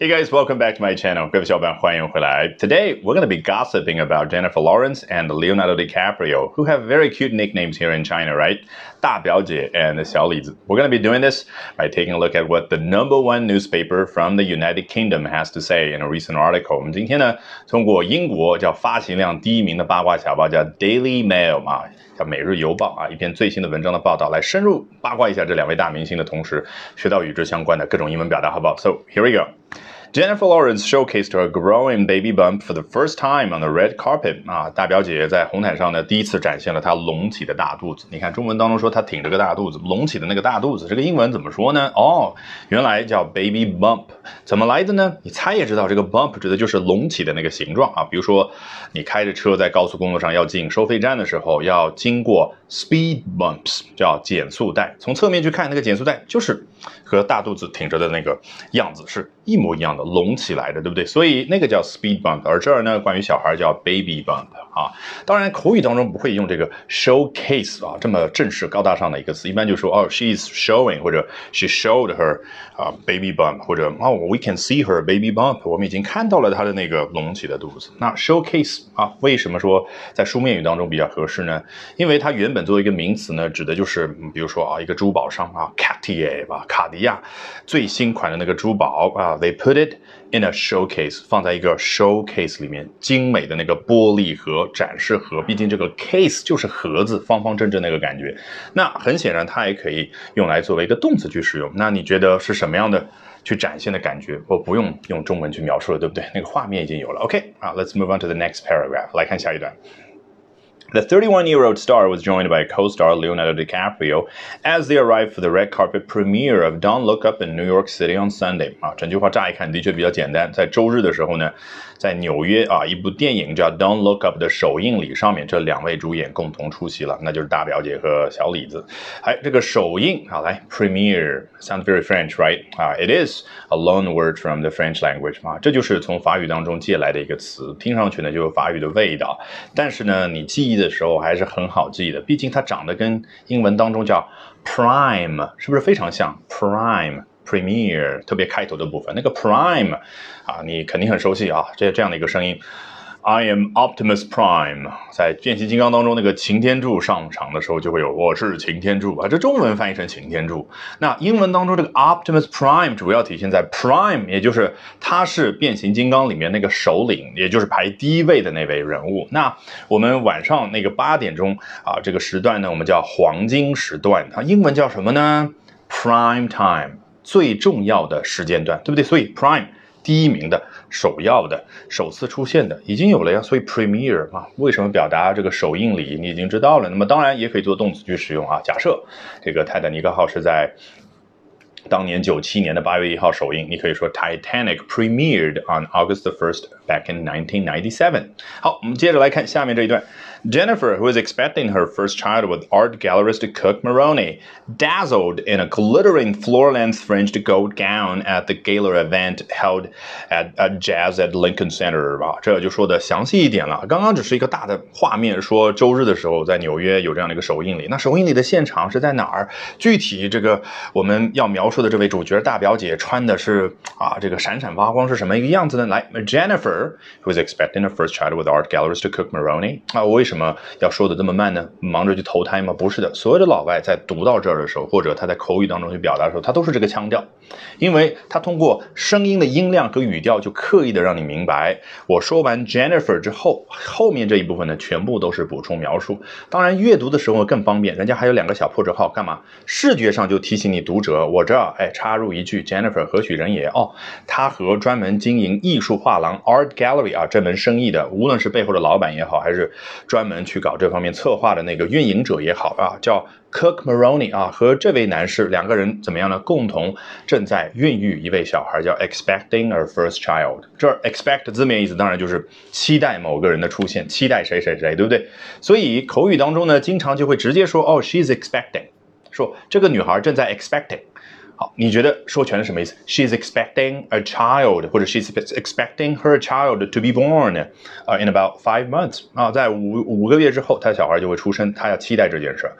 Hey guys, welcome back to my channel. 各位小伙伴，欢迎回来。Today we're going to be gossiping about Jennifer Lawrence and Leonardo DiCaprio, who have very cute nicknames here in China, right? 大表姐 and 小李子. We're going to be doing this by taking a look at what the number one newspaper from the United Kingdom has to say in a recent article. 我们今天呢，通过英国叫发行量第一名的八卦小报叫 Daily Mail 嘛，叫每日邮报啊，一篇最新的文章的报道，来深入八卦一下这两位大明星的同时，学到与之相关的各种英文表达，好不好？So here we go. Jennifer Lawrence showcased her growing baby bump for the first time on the red carpet 啊，大表姐在红毯上呢，第一次展现了她隆起的大肚子。你看中文当中说她挺着个大肚子，隆起的那个大肚子，这个英文怎么说呢？哦，原来叫 baby bump，怎么来的呢？你猜也知道，这个 bump 指的就是隆起的那个形状啊。比如说，你开着车在高速公路上要进收费站的时候，要经过 speed bumps，叫减速带。从侧面去看，那个减速带就是和大肚子挺着的那个样子是一模一样的。隆起来的，对不对？所以那个叫 speed bump，而这儿呢，关于小孩叫 baby bump 啊。当然，口语当中不会用这个 showcase 啊这么正式高大上的一个词，一般就说哦 she is showing 或者 she showed her 啊 baby bump，或者哦，we can see her baby bump，我们已经看到了她的那个隆起的肚子。那 showcase 啊，为什么说在书面语当中比较合适呢？因为它原本作为一个名词呢，指的就是比如说啊，一个珠宝商啊，Cartier 吧，卡地亚最新款的那个珠宝啊，they put it in a showcase，放在一个 showcase 里面，精美的那个玻璃盒展示盒，毕竟这个 case 就是盒子，方方正正那个感觉。那很显然，它也可以用来作为一个动词去使用。那你觉得是什么样的去展现的感觉？我不用用中文去描述了，对不对？那个画面已经有了。OK，啊，Let's move on to the next paragraph，来看下一段。The 31 year old star was joined by co star Leonardo DiCaprio as they arrived for the red carpet premiere of Don't Look Up in New York City on Sunday. 啊，整句话乍一看的确比较简单。在周日的时候呢，在纽约啊，一部电影叫《Don't Look Up》的首映礼上面，这两位主演共同出席了，那就是大表姐和小李子。哎，这个首映啊，来 premiere sounds very French, right? 啊，it is a loan word from the French language 嘛，这就是从法语当中借来的一个词，听上去呢就有法语的味道，但是呢，你记忆。 的时候还是很好记的，毕竟它长得跟英文当中叫 prime 是不是非常像 prime premier 特别开头的部分那个 prime 啊，你肯定很熟悉啊，这这样的一个声音。I am Optimus Prime，在变形金刚当中，那个擎天柱上场的时候就会有我是擎天柱啊，这中文翻译成擎天柱。那英文当中这个 Optimus Prime 主要体现在 Prime，也就是他是变形金刚里面那个首领，也就是排第一位的那位人物。那我们晚上那个八点钟啊，这个时段呢，我们叫黄金时段，它英文叫什么呢？Prime Time，最重要的时间段，对不对？所以 Prime。第一名的、首要的、首次出现的已经有了呀，所以 premiere 啊，为什么表达这个首映礼？你已经知道了。那么当然也可以做动词去使用啊。假设这个泰坦尼克号是在当年九七年的八月一号首映，你可以说 Titanic premiered on August the first back in 1997。好，我们接着来看下面这一段。Jennifer, who is expecting her first child with art gallerist Cook Maroney, dazzled in a glittering floor-length fringed gold gown at the gala event held at, at Jazz at Lincoln Center 啊，这就说的详细一点了。刚刚只是一个大的画面，说周日的时候在纽约有这样的一个首映礼。那首映礼的现场是在哪儿？具体这个我们要描述的这位主角大表姐穿的是啊，这个闪闪发光是什么一个样子呢？来，Jennifer, Who is expecting her first child with art galleries to Cook Maroney 啊，我为什么要说的这么慢呢？忙着去投胎吗？不是的，所有的老外在读到这儿的时候，或者他在口语当中去表达的时候，他都是这个腔调，因为他通过声音的音量和语调，就刻意的让你明白，我说完 Jennifer 之后，后面这一部分呢，全部都是补充描述。当然，阅读的时候更方便，人家还有两个小破折号，干嘛？视觉上就提醒你读者，我这儿哎插入一句 Jennifer 何许人也？哦，他和专门经营艺术画廊 Art Gallery 啊这门生意的，无论是背后的老板也好，还是专门去搞这方面策划的那个运营者也好啊，叫 Cook Maroney 啊，和这位男士两个人怎么样呢？共同正在孕育一位小孩，叫 expecting a first child。这 expect 字面意思当然就是期待某个人的出现，期待谁谁谁，对不对？所以口语当中呢，经常就会直接说哦，she's expecting，说这个女孩正在 expecting。好，你觉得说全是什么意思？She's expecting a child，或者 she's expecting her child to be born，啊，in about five months，啊，在五五个月之后，她小孩就会出生，她要期待这件事，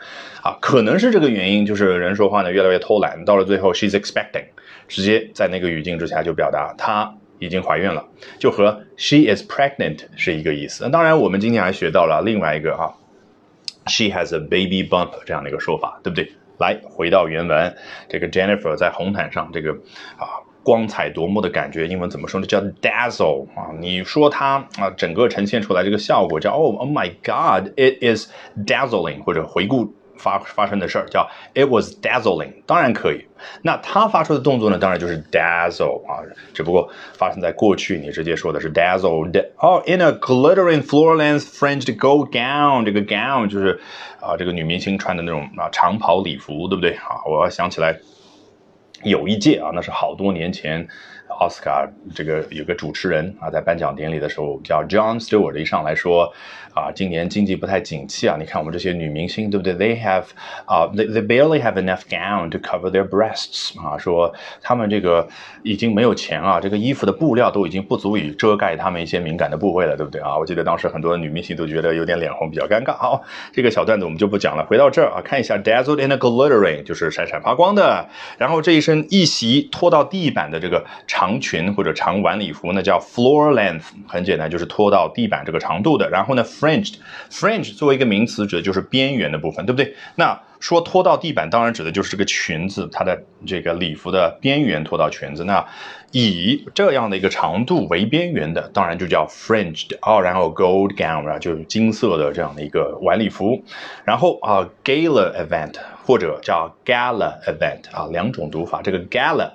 啊，可能是这个原因，就是人说话呢越来越偷懒，到了最后，she's expecting。直接在那个语境之下就表达她已经怀孕了，就和 she is pregnant 是一个意思。那当然，我们今天还学到了另外一个啊，she has a baby bump 这样的一个说法，对不对？来，回到原文，这个 Jennifer 在红毯上这个啊。光彩夺目的感觉，英文怎么说呢？叫 dazzle 啊！你说它啊，整个呈现出来这个效果叫 oh my god，it is dazzling，或者回顾发发生的事儿叫 it was dazzling，当然可以。那它发出的动作呢，当然就是 dazzle 啊，只不过发生在过去，你直接说的是 dazzled。哦，in a glittering floor-length fringed gold gown，这个 gown 就是啊，这个女明星穿的那种啊长袍礼服，对不对啊？我想起来。有一届啊，那是好多年前，奥斯卡这个有个主持人啊，在颁奖典礼的时候叫 John Stewart 一上来说。啊，今年经济不太景气啊！你看我们这些女明星，对不对？They have 啊，they they barely have enough gown to cover their breasts 啊，说他们这个已经没有钱啊，这个衣服的布料都已经不足以遮盖他们一些敏感的部位了，对不对啊？我记得当时很多女明星都觉得有点脸红，比较尴尬。好，这个小段子我们就不讲了。回到这儿啊，看一下 dazzled and glittering，就是闪闪发光的。然后这一身一袭拖到地板的这个长裙或者长晚礼服那，叫 floor length，很简单，就是拖到地板这个长度的。然后呢，fringed，fringe 作为一个名词，指的就是边缘的部分，对不对？那说拖到地板，当然指的就是这个裙子，它的这个礼服的边缘拖到裙子。那以这样的一个长度为边缘的，当然就叫 fringed 哦。然后 gold gown 啊，就是金色的这样的一个晚礼服。然后啊，gala event 或者叫 gala event 啊，两种读法。这个 gala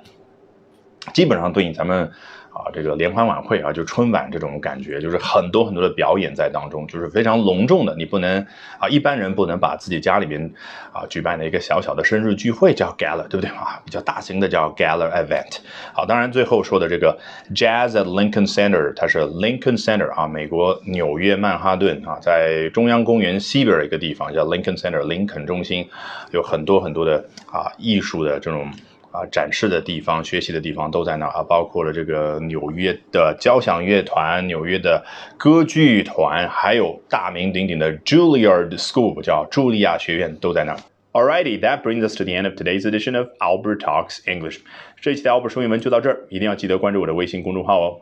基本上对应咱们。啊，这个联欢晚会啊，就春晚这种感觉，就是很多很多的表演在当中，就是非常隆重的。你不能啊，一般人不能把自己家里边啊举办的一个小小的生日聚会叫 gala，对不对啊？比较大型的叫 gala event。好，当然最后说的这个 Jazz at Lincoln Center，它是 Lincoln Center 啊，美国纽约曼哈顿啊，在中央公园西边一个地方叫 Lincoln Center，林肯中心，有很多很多的啊艺术的这种。啊，展示的地方、学习的地方都在那啊，包括了这个纽约的交响乐团、纽约的歌剧团，还有大名鼎鼎的 Juilliard School，叫茱莉亚学院，都在那。Alrighty, that brings us to the end of today's edition of Albert Talks English。这一期的 Albert 说英文就到这儿，一定要记得关注我的微信公众号哦。